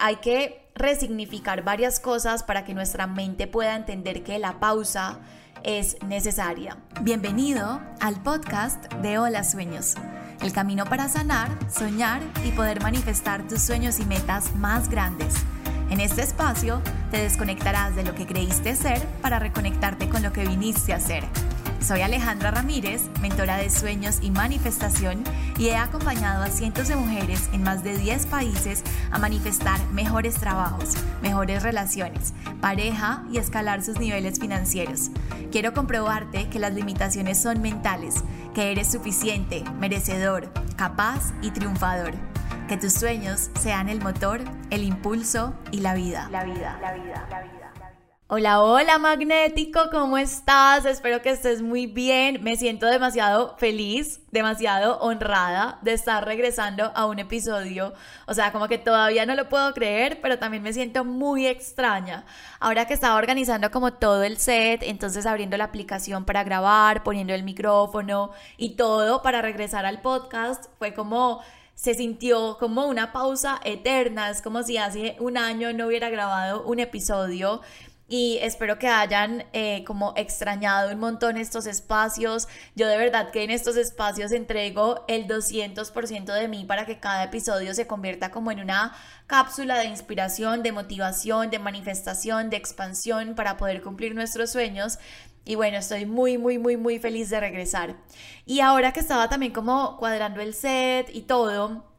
hay que resignificar varias cosas para que nuestra mente pueda entender que la pausa es necesaria. Bienvenido al podcast de Hola Sueños, el camino para sanar, soñar y poder manifestar tus sueños y metas más grandes. En este espacio te desconectarás de lo que creíste ser para reconectarte con lo que viniste a ser soy Alejandra Ramírez, mentora de sueños y manifestación, y he acompañado a cientos de mujeres en más de 10 países a manifestar mejores trabajos, mejores relaciones, pareja y escalar sus niveles financieros. Quiero comprobarte que las limitaciones son mentales, que eres suficiente, merecedor, capaz y triunfador. Que tus sueños sean el motor, el impulso y la vida. La vida, la vida, la vida. Hola, hola magnético, ¿cómo estás? Espero que estés muy bien. Me siento demasiado feliz, demasiado honrada de estar regresando a un episodio. O sea, como que todavía no lo puedo creer, pero también me siento muy extraña. Ahora que estaba organizando como todo el set, entonces abriendo la aplicación para grabar, poniendo el micrófono y todo para regresar al podcast, fue como se sintió como una pausa eterna, es como si hace un año no hubiera grabado un episodio y espero que hayan eh, como extrañado un montón estos espacios. Yo de verdad que en estos espacios entrego el 200% de mí para que cada episodio se convierta como en una cápsula de inspiración, de motivación, de manifestación, de expansión para poder cumplir nuestros sueños. Y bueno, estoy muy, muy, muy, muy feliz de regresar. Y ahora que estaba también como cuadrando el set y todo,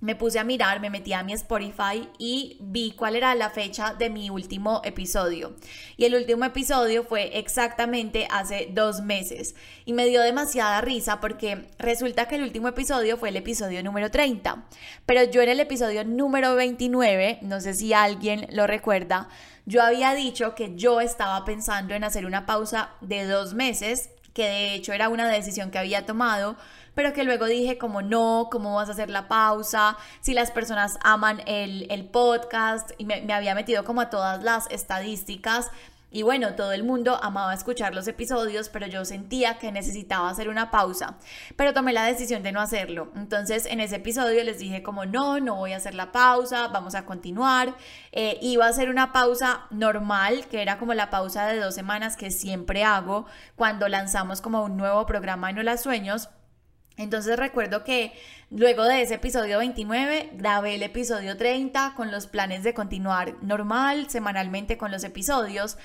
me puse a mirar, me metí a mi Spotify y vi cuál era la fecha de mi último episodio. Y el último episodio fue exactamente hace dos meses. Y me dio demasiada risa porque resulta que el último episodio fue el episodio número 30. Pero yo en el episodio número 29, no sé si alguien lo recuerda, yo había dicho que yo estaba pensando en hacer una pausa de dos meses, que de hecho era una decisión que había tomado pero que luego dije como no, cómo vas a hacer la pausa, si las personas aman el, el podcast y me, me había metido como a todas las estadísticas. Y bueno, todo el mundo amaba escuchar los episodios, pero yo sentía que necesitaba hacer una pausa. Pero tomé la decisión de no hacerlo. Entonces en ese episodio les dije como no, no voy a hacer la pausa, vamos a continuar. Eh, iba a hacer una pausa normal, que era como la pausa de dos semanas que siempre hago cuando lanzamos como un nuevo programa en Hola Sueños. Entonces recuerdo que luego de ese episodio 29 grabé el episodio 30 con los planes de continuar normal, semanalmente con los episodios,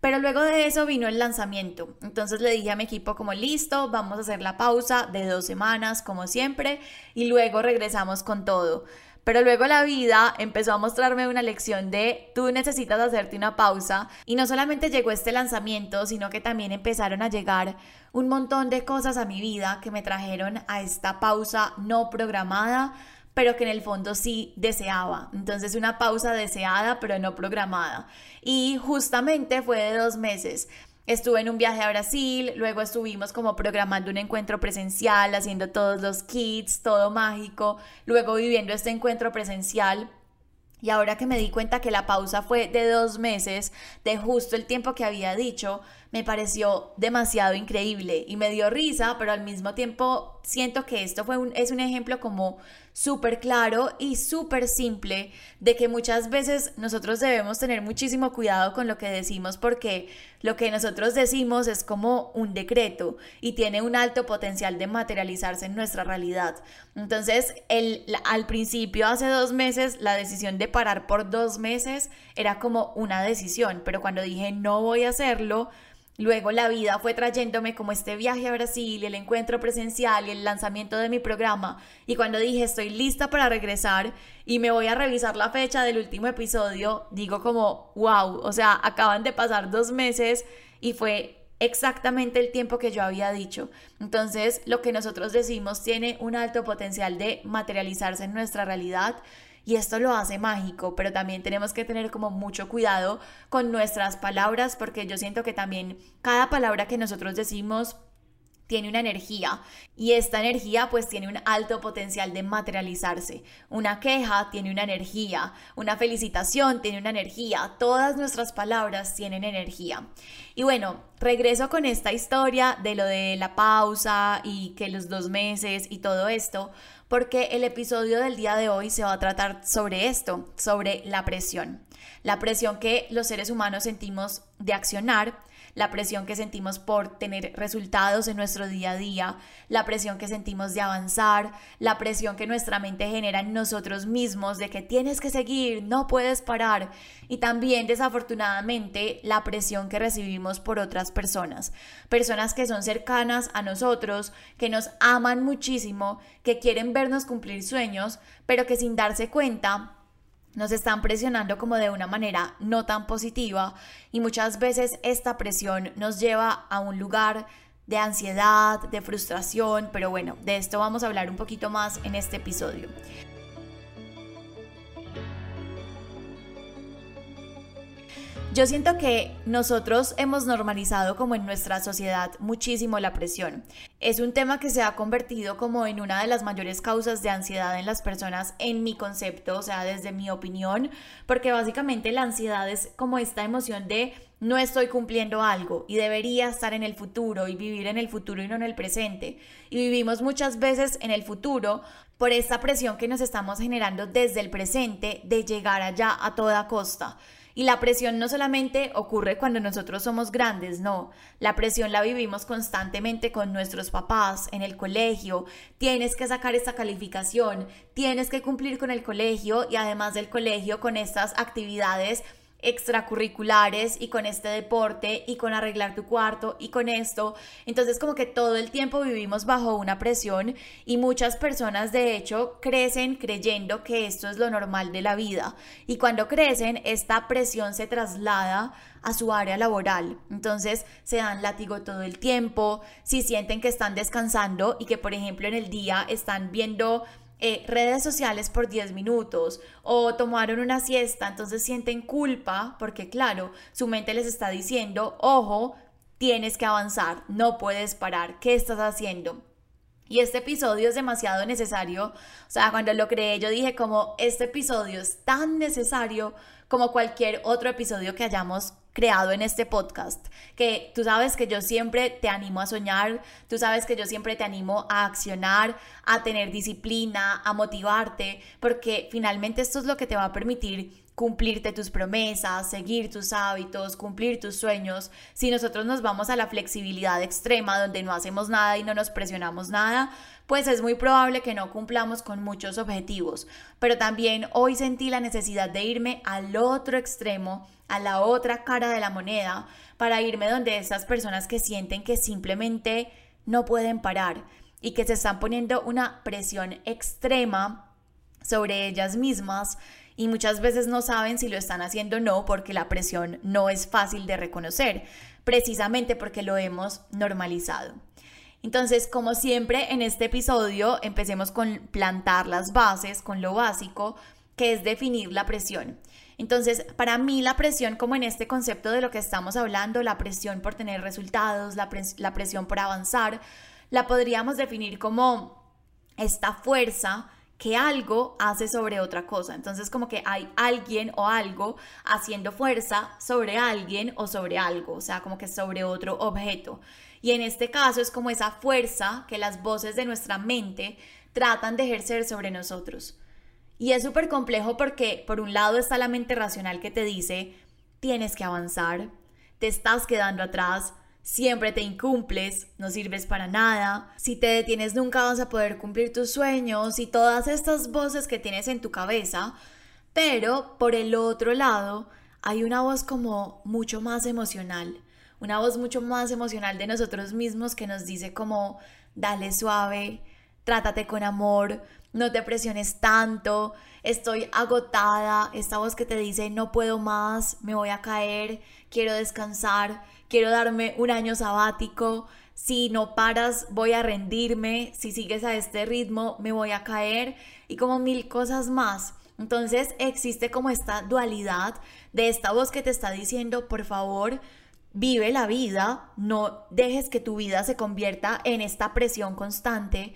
pero luego de eso vino el lanzamiento. Entonces le dije a mi equipo como listo, vamos a hacer la pausa de dos semanas como siempre y luego regresamos con todo. Pero luego la vida empezó a mostrarme una lección de tú necesitas hacerte una pausa y no solamente llegó este lanzamiento, sino que también empezaron a llegar un montón de cosas a mi vida que me trajeron a esta pausa no programada, pero que en el fondo sí deseaba. Entonces una pausa deseada, pero no programada. Y justamente fue de dos meses. Estuve en un viaje a Brasil, luego estuvimos como programando un encuentro presencial, haciendo todos los kits, todo mágico, luego viviendo este encuentro presencial. Y ahora que me di cuenta que la pausa fue de dos meses, de justo el tiempo que había dicho, me pareció demasiado increíble y me dio risa, pero al mismo tiempo siento que esto fue un, es un ejemplo como súper claro y súper simple de que muchas veces nosotros debemos tener muchísimo cuidado con lo que decimos porque lo que nosotros decimos es como un decreto y tiene un alto potencial de materializarse en nuestra realidad. Entonces, el, al principio, hace dos meses, la decisión de parar por dos meses era como una decisión, pero cuando dije no voy a hacerlo, Luego la vida fue trayéndome como este viaje a Brasil el encuentro presencial y el lanzamiento de mi programa. Y cuando dije estoy lista para regresar y me voy a revisar la fecha del último episodio, digo como, wow, o sea, acaban de pasar dos meses y fue exactamente el tiempo que yo había dicho. Entonces, lo que nosotros decimos tiene un alto potencial de materializarse en nuestra realidad y esto lo hace mágico, pero también tenemos que tener como mucho cuidado con nuestras palabras porque yo siento que también cada palabra que nosotros decimos tiene una energía y esta energía pues tiene un alto potencial de materializarse. Una queja tiene una energía, una felicitación tiene una energía, todas nuestras palabras tienen energía. Y bueno, regreso con esta historia de lo de la pausa y que los dos meses y todo esto, porque el episodio del día de hoy se va a tratar sobre esto, sobre la presión. La presión que los seres humanos sentimos de accionar la presión que sentimos por tener resultados en nuestro día a día, la presión que sentimos de avanzar, la presión que nuestra mente genera en nosotros mismos de que tienes que seguir, no puedes parar. Y también desafortunadamente la presión que recibimos por otras personas, personas que son cercanas a nosotros, que nos aman muchísimo, que quieren vernos cumplir sueños, pero que sin darse cuenta nos están presionando como de una manera no tan positiva y muchas veces esta presión nos lleva a un lugar de ansiedad, de frustración, pero bueno, de esto vamos a hablar un poquito más en este episodio. Yo siento que nosotros hemos normalizado como en nuestra sociedad muchísimo la presión. Es un tema que se ha convertido como en una de las mayores causas de ansiedad en las personas en mi concepto, o sea, desde mi opinión, porque básicamente la ansiedad es como esta emoción de no estoy cumpliendo algo y debería estar en el futuro y vivir en el futuro y no en el presente. Y vivimos muchas veces en el futuro por esta presión que nos estamos generando desde el presente de llegar allá a toda costa. Y la presión no solamente ocurre cuando nosotros somos grandes, no. La presión la vivimos constantemente con nuestros papás, en el colegio. Tienes que sacar esta calificación, tienes que cumplir con el colegio y además del colegio con estas actividades extracurriculares y con este deporte y con arreglar tu cuarto y con esto. Entonces como que todo el tiempo vivimos bajo una presión y muchas personas de hecho crecen creyendo que esto es lo normal de la vida y cuando crecen esta presión se traslada a su área laboral. Entonces se dan látigo todo el tiempo, si sienten que están descansando y que por ejemplo en el día están viendo eh, redes sociales por 10 minutos o tomaron una siesta, entonces sienten culpa porque claro, su mente les está diciendo, ojo, tienes que avanzar, no puedes parar, ¿qué estás haciendo? Y este episodio es demasiado necesario. O sea, cuando lo creé yo dije como este episodio es tan necesario como cualquier otro episodio que hayamos creado en este podcast, que tú sabes que yo siempre te animo a soñar, tú sabes que yo siempre te animo a accionar, a tener disciplina, a motivarte, porque finalmente esto es lo que te va a permitir cumplirte tus promesas, seguir tus hábitos, cumplir tus sueños. Si nosotros nos vamos a la flexibilidad extrema donde no hacemos nada y no nos presionamos nada, pues es muy probable que no cumplamos con muchos objetivos. Pero también hoy sentí la necesidad de irme al otro extremo, a la otra cara de la moneda, para irme donde esas personas que sienten que simplemente no pueden parar y que se están poniendo una presión extrema sobre ellas mismas y muchas veces no saben si lo están haciendo o no porque la presión no es fácil de reconocer, precisamente porque lo hemos normalizado. Entonces, como siempre en este episodio, empecemos con plantar las bases, con lo básico, que es definir la presión. Entonces, para mí la presión, como en este concepto de lo que estamos hablando, la presión por tener resultados, la, la presión por avanzar, la podríamos definir como esta fuerza que algo hace sobre otra cosa. Entonces como que hay alguien o algo haciendo fuerza sobre alguien o sobre algo, o sea, como que sobre otro objeto. Y en este caso es como esa fuerza que las voces de nuestra mente tratan de ejercer sobre nosotros. Y es súper complejo porque por un lado está la mente racional que te dice, tienes que avanzar, te estás quedando atrás, siempre te incumples, no sirves para nada, si te detienes nunca vas a poder cumplir tus sueños y todas estas voces que tienes en tu cabeza, pero por el otro lado hay una voz como mucho más emocional, una voz mucho más emocional de nosotros mismos que nos dice como dale suave, trátate con amor, no te presiones tanto, estoy agotada, esta voz que te dice no puedo más, me voy a caer, quiero descansar, quiero darme un año sabático, si no paras voy a rendirme, si sigues a este ritmo me voy a caer y como mil cosas más. Entonces existe como esta dualidad de esta voz que te está diciendo, por favor, vive la vida, no dejes que tu vida se convierta en esta presión constante,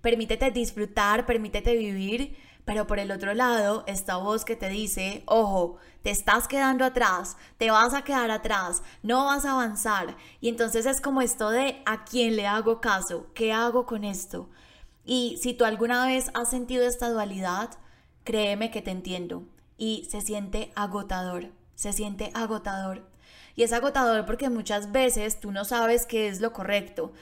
permítete disfrutar, permítete vivir, pero por el otro lado, esta voz que te dice, ojo, te estás quedando atrás, te vas a quedar atrás, no vas a avanzar. Y entonces es como esto de a quién le hago caso, qué hago con esto. Y si tú alguna vez has sentido esta dualidad, créeme que te entiendo. Y se siente agotador, se siente agotador. Y es agotador porque muchas veces tú no sabes qué es lo correcto.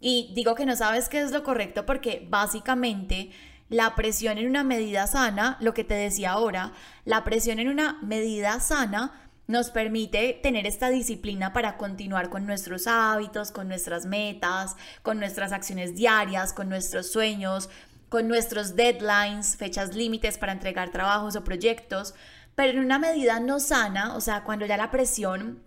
Y digo que no sabes qué es lo correcto porque básicamente la presión en una medida sana, lo que te decía ahora, la presión en una medida sana nos permite tener esta disciplina para continuar con nuestros hábitos, con nuestras metas, con nuestras acciones diarias, con nuestros sueños, con nuestros deadlines, fechas límites para entregar trabajos o proyectos, pero en una medida no sana, o sea, cuando ya la presión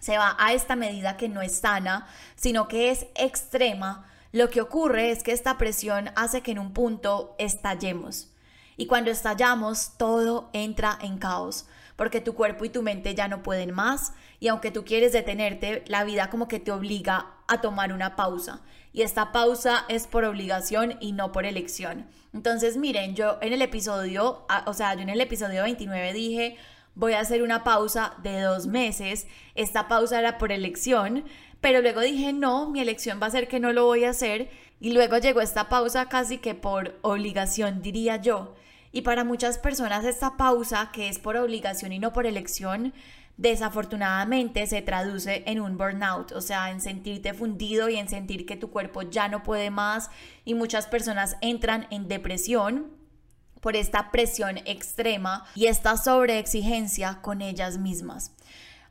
se va a esta medida que no es sana, sino que es extrema, lo que ocurre es que esta presión hace que en un punto estallemos. Y cuando estallamos, todo entra en caos, porque tu cuerpo y tu mente ya no pueden más, y aunque tú quieres detenerte, la vida como que te obliga a tomar una pausa. Y esta pausa es por obligación y no por elección. Entonces, miren, yo en el episodio, o sea, yo en el episodio 29 dije, voy a hacer una pausa de dos meses. Esta pausa era por elección, pero luego dije, no, mi elección va a ser que no lo voy a hacer. Y luego llegó esta pausa casi que por obligación, diría yo. Y para muchas personas esta pausa, que es por obligación y no por elección, desafortunadamente se traduce en un burnout, o sea, en sentirte fundido y en sentir que tu cuerpo ya no puede más y muchas personas entran en depresión por esta presión extrema y esta sobreexigencia con ellas mismas.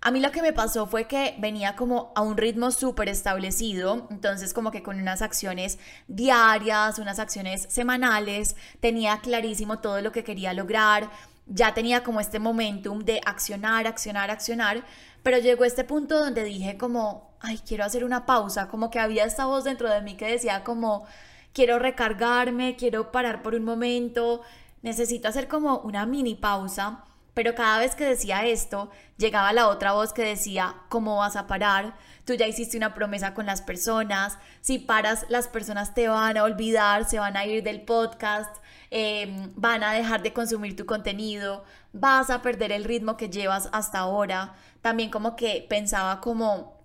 A mí lo que me pasó fue que venía como a un ritmo súper establecido, entonces como que con unas acciones diarias, unas acciones semanales, tenía clarísimo todo lo que quería lograr, ya tenía como este momentum de accionar, accionar, accionar, pero llegó este punto donde dije como, ay, quiero hacer una pausa, como que había esta voz dentro de mí que decía como, quiero recargarme, quiero parar por un momento, necesito hacer como una mini pausa pero cada vez que decía esto, llegaba la otra voz que decía, ¿cómo vas a parar? Tú ya hiciste una promesa con las personas, si paras las personas te van a olvidar, se van a ir del podcast, em, van a dejar de consumir tu contenido, vas a perder el ritmo que llevas hasta ahora. También como que pensaba como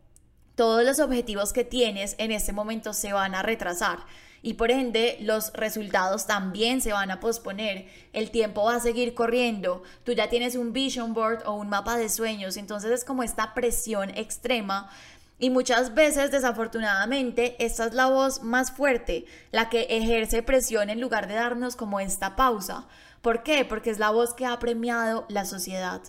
todos los objetivos que tienes en este momento se van a retrasar y por ende los resultados también se van a posponer, el tiempo va a seguir corriendo, tú ya tienes un vision board o un mapa de sueños, entonces es como esta presión extrema y muchas veces, desafortunadamente, esta es la voz más fuerte, la que ejerce presión en lugar de darnos como esta pausa. ¿Por qué? Porque es la voz que ha premiado la sociedad.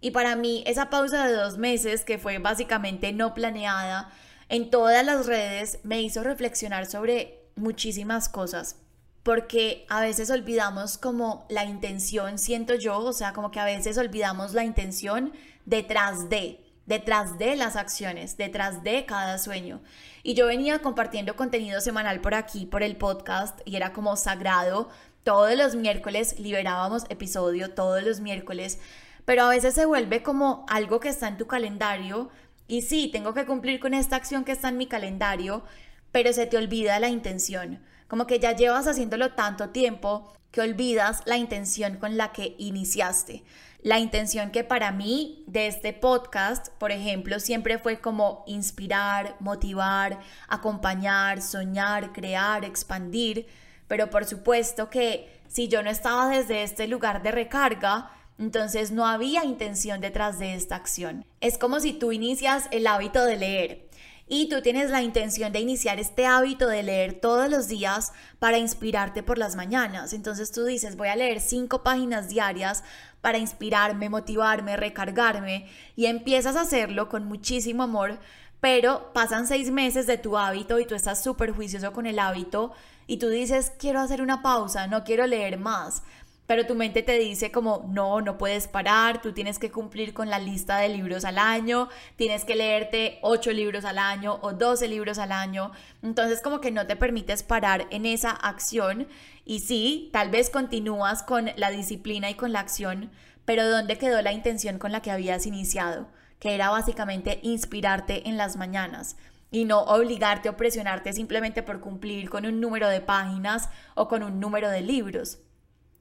Y para mí, esa pausa de dos meses, que fue básicamente no planeada, en todas las redes, me hizo reflexionar sobre muchísimas cosas porque a veces olvidamos como la intención, siento yo, o sea, como que a veces olvidamos la intención detrás de, detrás de las acciones, detrás de cada sueño. Y yo venía compartiendo contenido semanal por aquí, por el podcast, y era como sagrado. Todos los miércoles liberábamos episodio, todos los miércoles, pero a veces se vuelve como algo que está en tu calendario. Y sí, tengo que cumplir con esta acción que está en mi calendario, pero se te olvida la intención. Como que ya llevas haciéndolo tanto tiempo que olvidas la intención con la que iniciaste. La intención que para mí de este podcast, por ejemplo, siempre fue como inspirar, motivar, acompañar, soñar, crear, expandir. Pero por supuesto que si yo no estaba desde este lugar de recarga, entonces no había intención detrás de esta acción. Es como si tú inicias el hábito de leer y tú tienes la intención de iniciar este hábito de leer todos los días para inspirarte por las mañanas. Entonces tú dices, voy a leer cinco páginas diarias para inspirarme, motivarme, recargarme y empiezas a hacerlo con muchísimo amor, pero pasan seis meses de tu hábito y tú estás súper juicioso con el hábito y tú dices, quiero hacer una pausa, no quiero leer más pero tu mente te dice como, no, no puedes parar, tú tienes que cumplir con la lista de libros al año, tienes que leerte 8 libros al año o 12 libros al año, entonces como que no te permites parar en esa acción y sí, tal vez continúas con la disciplina y con la acción, pero ¿dónde quedó la intención con la que habías iniciado? que era básicamente inspirarte en las mañanas y no obligarte o presionarte simplemente por cumplir con un número de páginas o con un número de libros.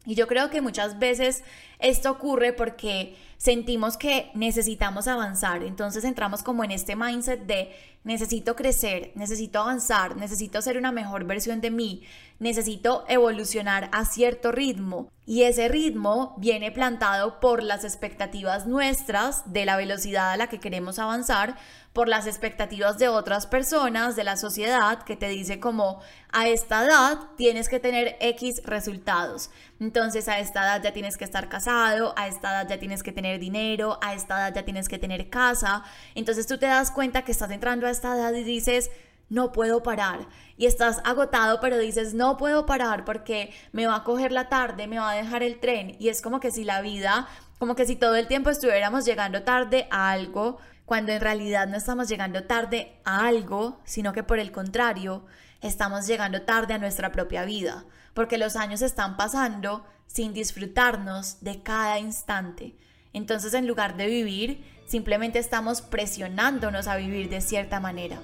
Y yo creo que muchas veces esto ocurre porque sentimos que necesitamos avanzar. Entonces entramos como en este mindset de necesito crecer, necesito avanzar, necesito ser una mejor versión de mí, necesito evolucionar a cierto ritmo. Y ese ritmo viene plantado por las expectativas nuestras de la velocidad a la que queremos avanzar, por las expectativas de otras personas, de la sociedad, que te dice como a esta edad tienes que tener X resultados. Entonces a esta edad ya tienes que estar casado, a esta edad ya tienes que tener dinero, a esta edad ya tienes que tener casa. Entonces tú te das cuenta que estás entrando a esta edad y dices, no puedo parar. Y estás agotado, pero dices, no puedo parar porque me va a coger la tarde, me va a dejar el tren. Y es como que si la vida, como que si todo el tiempo estuviéramos llegando tarde a algo cuando en realidad no estamos llegando tarde a algo, sino que por el contrario, estamos llegando tarde a nuestra propia vida, porque los años están pasando sin disfrutarnos de cada instante. Entonces, en lugar de vivir, simplemente estamos presionándonos a vivir de cierta manera.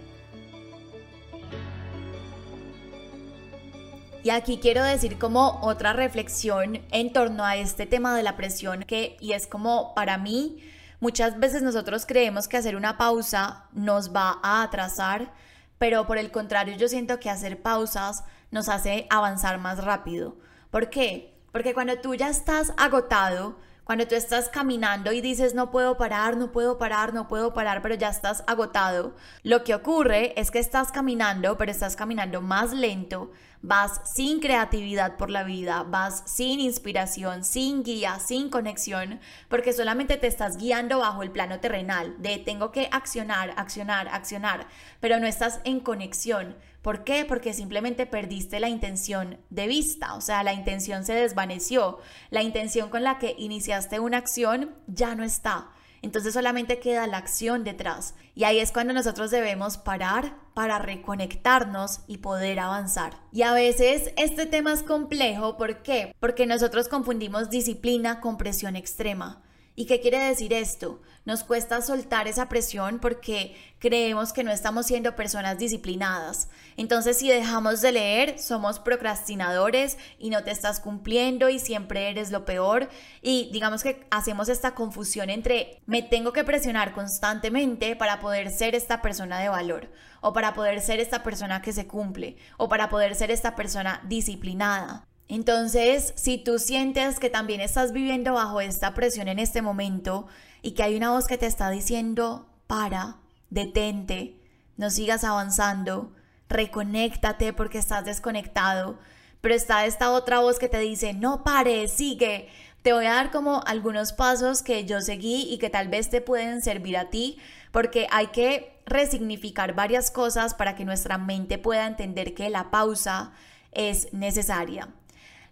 Y aquí quiero decir como otra reflexión en torno a este tema de la presión que y es como para mí Muchas veces nosotros creemos que hacer una pausa nos va a atrasar, pero por el contrario yo siento que hacer pausas nos hace avanzar más rápido. ¿Por qué? Porque cuando tú ya estás agotado, cuando tú estás caminando y dices no puedo parar, no puedo parar, no puedo parar, pero ya estás agotado, lo que ocurre es que estás caminando, pero estás caminando más lento, vas sin creatividad por la vida, vas sin inspiración, sin guía, sin conexión, porque solamente te estás guiando bajo el plano terrenal de tengo que accionar, accionar, accionar, pero no estás en conexión. ¿Por qué? Porque simplemente perdiste la intención de vista, o sea, la intención se desvaneció, la intención con la que iniciaste una acción ya no está. Entonces solamente queda la acción detrás. Y ahí es cuando nosotros debemos parar para reconectarnos y poder avanzar. Y a veces este tema es complejo, ¿por qué? Porque nosotros confundimos disciplina con presión extrema. ¿Y qué quiere decir esto? Nos cuesta soltar esa presión porque creemos que no estamos siendo personas disciplinadas. Entonces, si dejamos de leer, somos procrastinadores y no te estás cumpliendo y siempre eres lo peor. Y digamos que hacemos esta confusión entre me tengo que presionar constantemente para poder ser esta persona de valor o para poder ser esta persona que se cumple o para poder ser esta persona disciplinada. Entonces, si tú sientes que también estás viviendo bajo esta presión en este momento y que hay una voz que te está diciendo, para, detente, no sigas avanzando, reconéctate porque estás desconectado, pero está esta otra voz que te dice, no pares, sigue. Te voy a dar como algunos pasos que yo seguí y que tal vez te pueden servir a ti, porque hay que resignificar varias cosas para que nuestra mente pueda entender que la pausa es necesaria.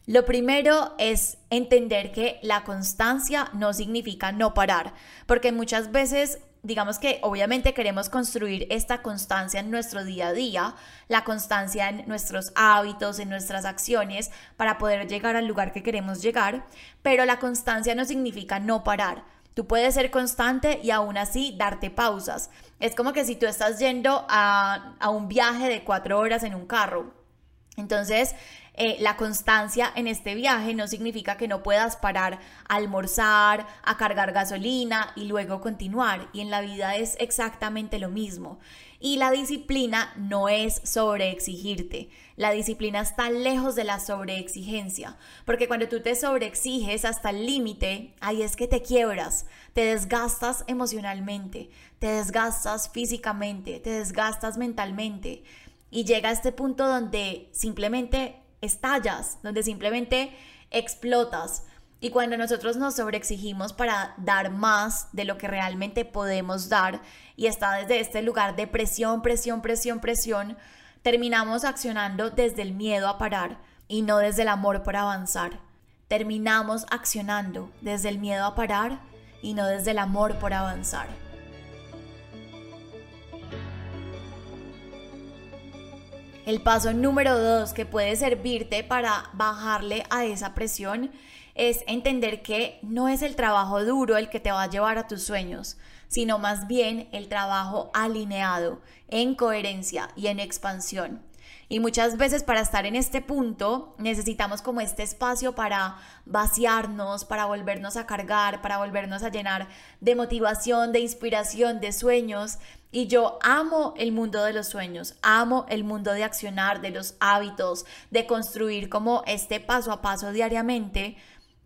Lo primero es entender que la constancia no significa no parar, porque muchas veces digamos que obviamente queremos construir esta constancia en nuestro día a día, la constancia en nuestros hábitos, en nuestras acciones, para poder llegar al lugar que queremos llegar, pero la constancia no significa no parar. Tú puedes ser constante y aún así darte pausas. Es como que si tú estás yendo a, a un viaje de cuatro horas en un carro. Entonces, eh, la constancia en este viaje no significa que no puedas parar a almorzar, a cargar gasolina y luego continuar. Y en la vida es exactamente lo mismo. Y la disciplina no es sobreexigirte. La disciplina está lejos de la sobreexigencia. Porque cuando tú te sobreexiges hasta el límite, ahí es que te quiebras, te desgastas emocionalmente, te desgastas físicamente, te desgastas mentalmente. Y llega a este punto donde simplemente estallas, donde simplemente explotas. Y cuando nosotros nos sobreexigimos para dar más de lo que realmente podemos dar y está desde este lugar de presión, presión, presión, presión, terminamos accionando desde el miedo a parar y no desde el amor por avanzar. Terminamos accionando desde el miedo a parar y no desde el amor por avanzar. El paso número dos que puede servirte para bajarle a esa presión es entender que no es el trabajo duro el que te va a llevar a tus sueños, sino más bien el trabajo alineado, en coherencia y en expansión. Y muchas veces para estar en este punto necesitamos como este espacio para vaciarnos, para volvernos a cargar, para volvernos a llenar de motivación, de inspiración, de sueños. Y yo amo el mundo de los sueños, amo el mundo de accionar, de los hábitos, de construir como este paso a paso diariamente,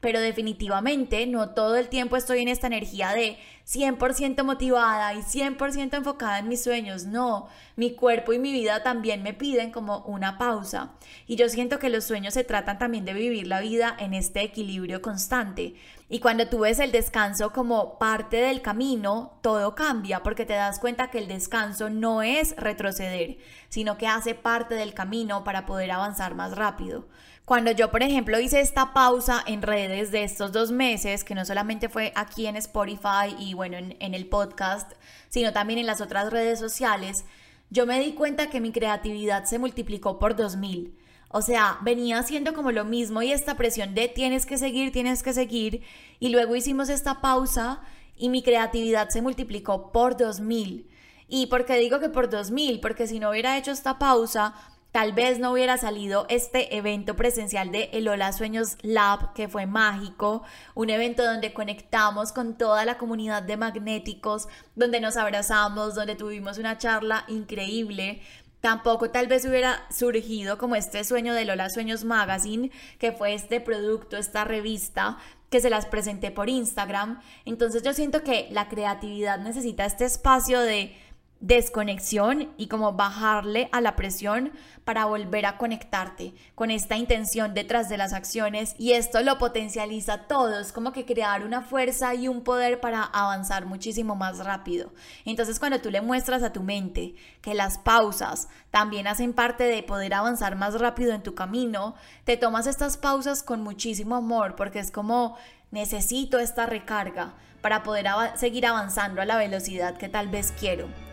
pero definitivamente no todo el tiempo estoy en esta energía de 100% motivada y 100% enfocada en mis sueños. No, mi cuerpo y mi vida también me piden como una pausa. Y yo siento que los sueños se tratan también de vivir la vida en este equilibrio constante. Y cuando tú ves el descanso como parte del camino, todo cambia porque te das cuenta que el descanso no es retroceder, sino que hace parte del camino para poder avanzar más rápido. Cuando yo, por ejemplo, hice esta pausa en redes de estos dos meses, que no solamente fue aquí en Spotify y bueno, en, el podcast, sino también en las otras redes sociales, yo me di cuenta que mi creatividad se multiplicó por 2000. O sea, venía haciendo como lo mismo y esta presión de tienes que seguir, tienes que seguir. Y luego hicimos esta pausa y mi creatividad se multiplicó por 2000. ¿Y por qué digo que por 2000? Porque si no hubiera hecho esta pausa, Tal vez no hubiera salido este evento presencial de El Hola Sueños Lab, que fue mágico, un evento donde conectamos con toda la comunidad de magnéticos, donde nos abrazamos, donde tuvimos una charla increíble. Tampoco tal vez hubiera surgido como este sueño de Lola Sueños Magazine, que fue este producto, esta revista que se las presenté por Instagram. Entonces yo siento que la creatividad necesita este espacio de desconexión y como bajarle a la presión para volver a conectarte con esta intención detrás de las acciones y esto lo potencializa todo, es como que crear una fuerza y un poder para avanzar muchísimo más rápido. Entonces cuando tú le muestras a tu mente que las pausas también hacen parte de poder avanzar más rápido en tu camino, te tomas estas pausas con muchísimo amor porque es como necesito esta recarga para poder seguir avanzando a la velocidad que tal vez quiero.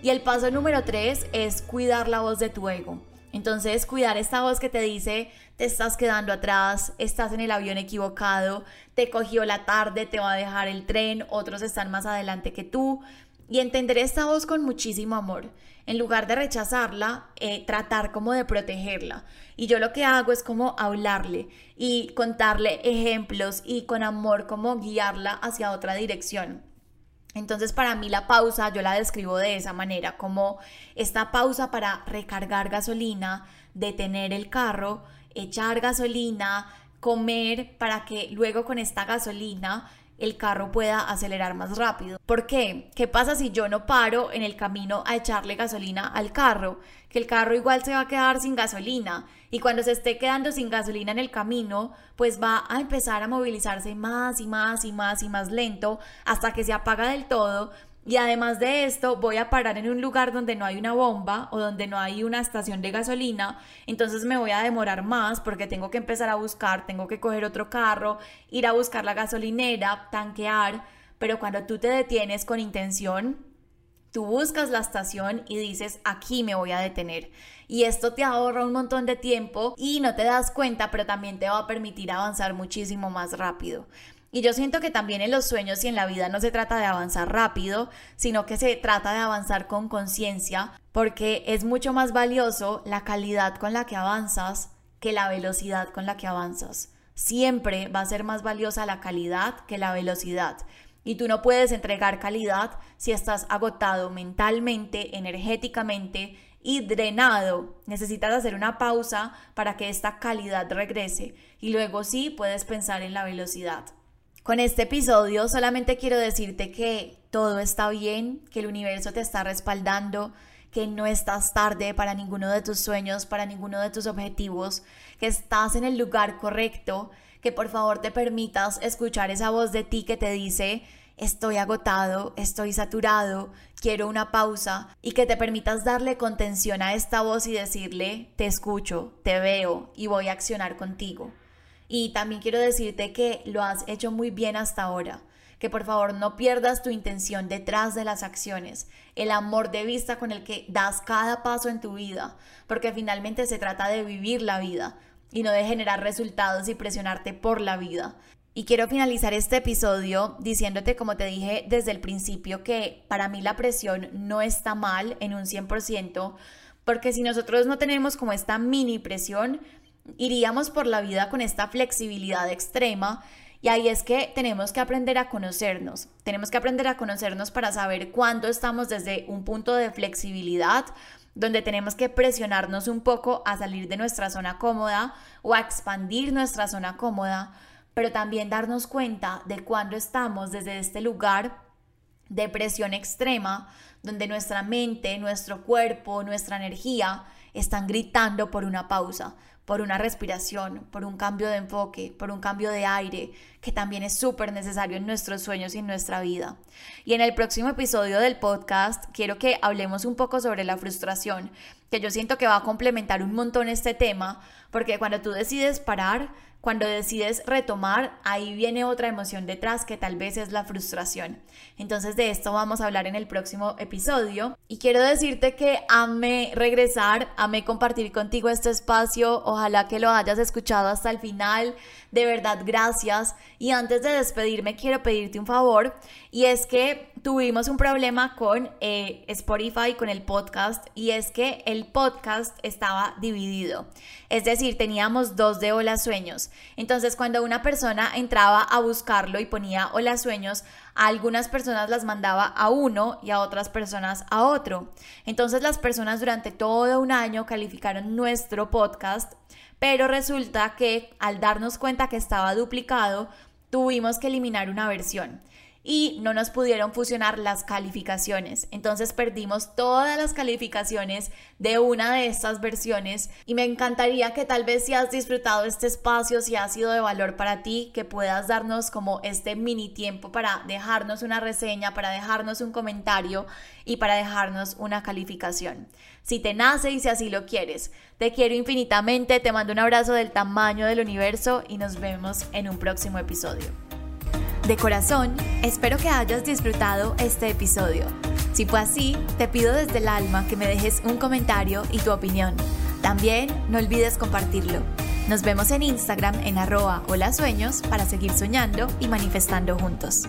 Y el paso número tres es cuidar la voz de tu ego. Entonces, cuidar esta voz que te dice, te estás quedando atrás, estás en el avión equivocado, te cogió la tarde, te va a dejar el tren, otros están más adelante que tú. Y entender esta voz con muchísimo amor. En lugar de rechazarla, eh, tratar como de protegerla. Y yo lo que hago es como hablarle y contarle ejemplos y con amor como guiarla hacia otra dirección. Entonces para mí la pausa yo la describo de esa manera, como esta pausa para recargar gasolina, detener el carro, echar gasolina, comer para que luego con esta gasolina el carro pueda acelerar más rápido. ¿Por qué? ¿Qué pasa si yo no paro en el camino a echarle gasolina al carro? Que el carro igual se va a quedar sin gasolina y cuando se esté quedando sin gasolina en el camino, pues va a empezar a movilizarse más y más y más y más lento hasta que se apaga del todo y además de esto, voy a parar en un lugar donde no hay una bomba o donde no hay una estación de gasolina, entonces me voy a demorar más porque tengo que empezar a buscar, tengo que coger otro carro, ir a buscar la gasolinera, tanquear, pero cuando tú te detienes con intención, tú buscas la estación y dices, aquí me voy a detener. Y esto te ahorra un montón de tiempo y no te das cuenta, pero también te va a permitir avanzar muchísimo más rápido. Y yo siento que también en los sueños y en la vida no se trata de avanzar rápido, sino que se trata de avanzar con conciencia, porque es mucho más valioso la calidad con la que avanzas que la velocidad con la que avanzas. Siempre va a ser más valiosa la calidad que la velocidad. Y tú no puedes entregar calidad si estás agotado mentalmente, energéticamente y drenado. Necesitas hacer una pausa para que esta calidad regrese y luego sí puedes pensar en la velocidad. Con este episodio solamente quiero decirte que todo está bien, que el universo te está respaldando, que no estás tarde para ninguno de tus sueños, para ninguno de tus objetivos, que estás en el lugar correcto, que por favor te permitas escuchar esa voz de ti que te dice, estoy agotado, estoy saturado, quiero una pausa y que te permitas darle contención a esta voz y decirle, te escucho, te veo y voy a accionar contigo. Y también quiero decirte que lo has hecho muy bien hasta ahora, que por favor no pierdas tu intención detrás de las acciones, el amor de vista con el que das cada paso en tu vida, porque finalmente se trata de vivir la vida y no de generar resultados y presionarte por la vida. Y quiero finalizar este episodio diciéndote, como te dije desde el principio, que para mí la presión no está mal en un 100%, porque si nosotros no tenemos como esta mini presión, iríamos por la vida con esta flexibilidad extrema y ahí es que tenemos que aprender a conocernos. Tenemos que aprender a conocernos para saber cuándo estamos desde un punto de flexibilidad, donde tenemos que presionarnos un poco a salir de nuestra zona cómoda o a expandir nuestra zona cómoda, pero también darnos cuenta de cuándo estamos desde este lugar de presión extrema, donde nuestra mente, nuestro cuerpo, nuestra energía están gritando por una pausa, por una respiración, por un cambio de enfoque, por un cambio de aire, que también es súper necesario en nuestros sueños y en nuestra vida. Y en el próximo episodio del podcast quiero que hablemos un poco sobre la frustración, que yo siento que va a complementar un montón este tema, porque cuando tú decides parar, cuando decides retomar, ahí viene otra emoción detrás que tal vez es la frustración. Entonces de esto vamos a hablar en el próximo episodio. Y quiero decirte que amé regresar, amé compartir contigo este espacio. Ojalá que lo hayas escuchado hasta el final. De verdad, gracias. Y antes de despedirme, quiero pedirte un favor. Y es que tuvimos un problema con eh, Spotify, con el podcast. Y es que el podcast estaba dividido. Es decir, teníamos dos de Hola Sueños. Entonces, cuando una persona entraba a buscarlo y ponía Hola Sueños, a algunas personas las mandaba a uno y a otras personas a otro. Entonces, las personas durante todo un año calificaron nuestro podcast, pero resulta que al darnos cuenta que estaba duplicado, tuvimos que eliminar una versión y no nos pudieron fusionar las calificaciones. Entonces perdimos todas las calificaciones de una de estas versiones y me encantaría que tal vez si has disfrutado este espacio, si ha sido de valor para ti, que puedas darnos como este mini tiempo para dejarnos una reseña, para dejarnos un comentario y para dejarnos una calificación. Si te nace y si así lo quieres. Te quiero infinitamente, te mando un abrazo del tamaño del universo y nos vemos en un próximo episodio. De corazón, espero que hayas disfrutado este episodio. Si fue así, te pido desde el alma que me dejes un comentario y tu opinión. También no olvides compartirlo. Nos vemos en Instagram en arroba hola sueños para seguir soñando y manifestando juntos.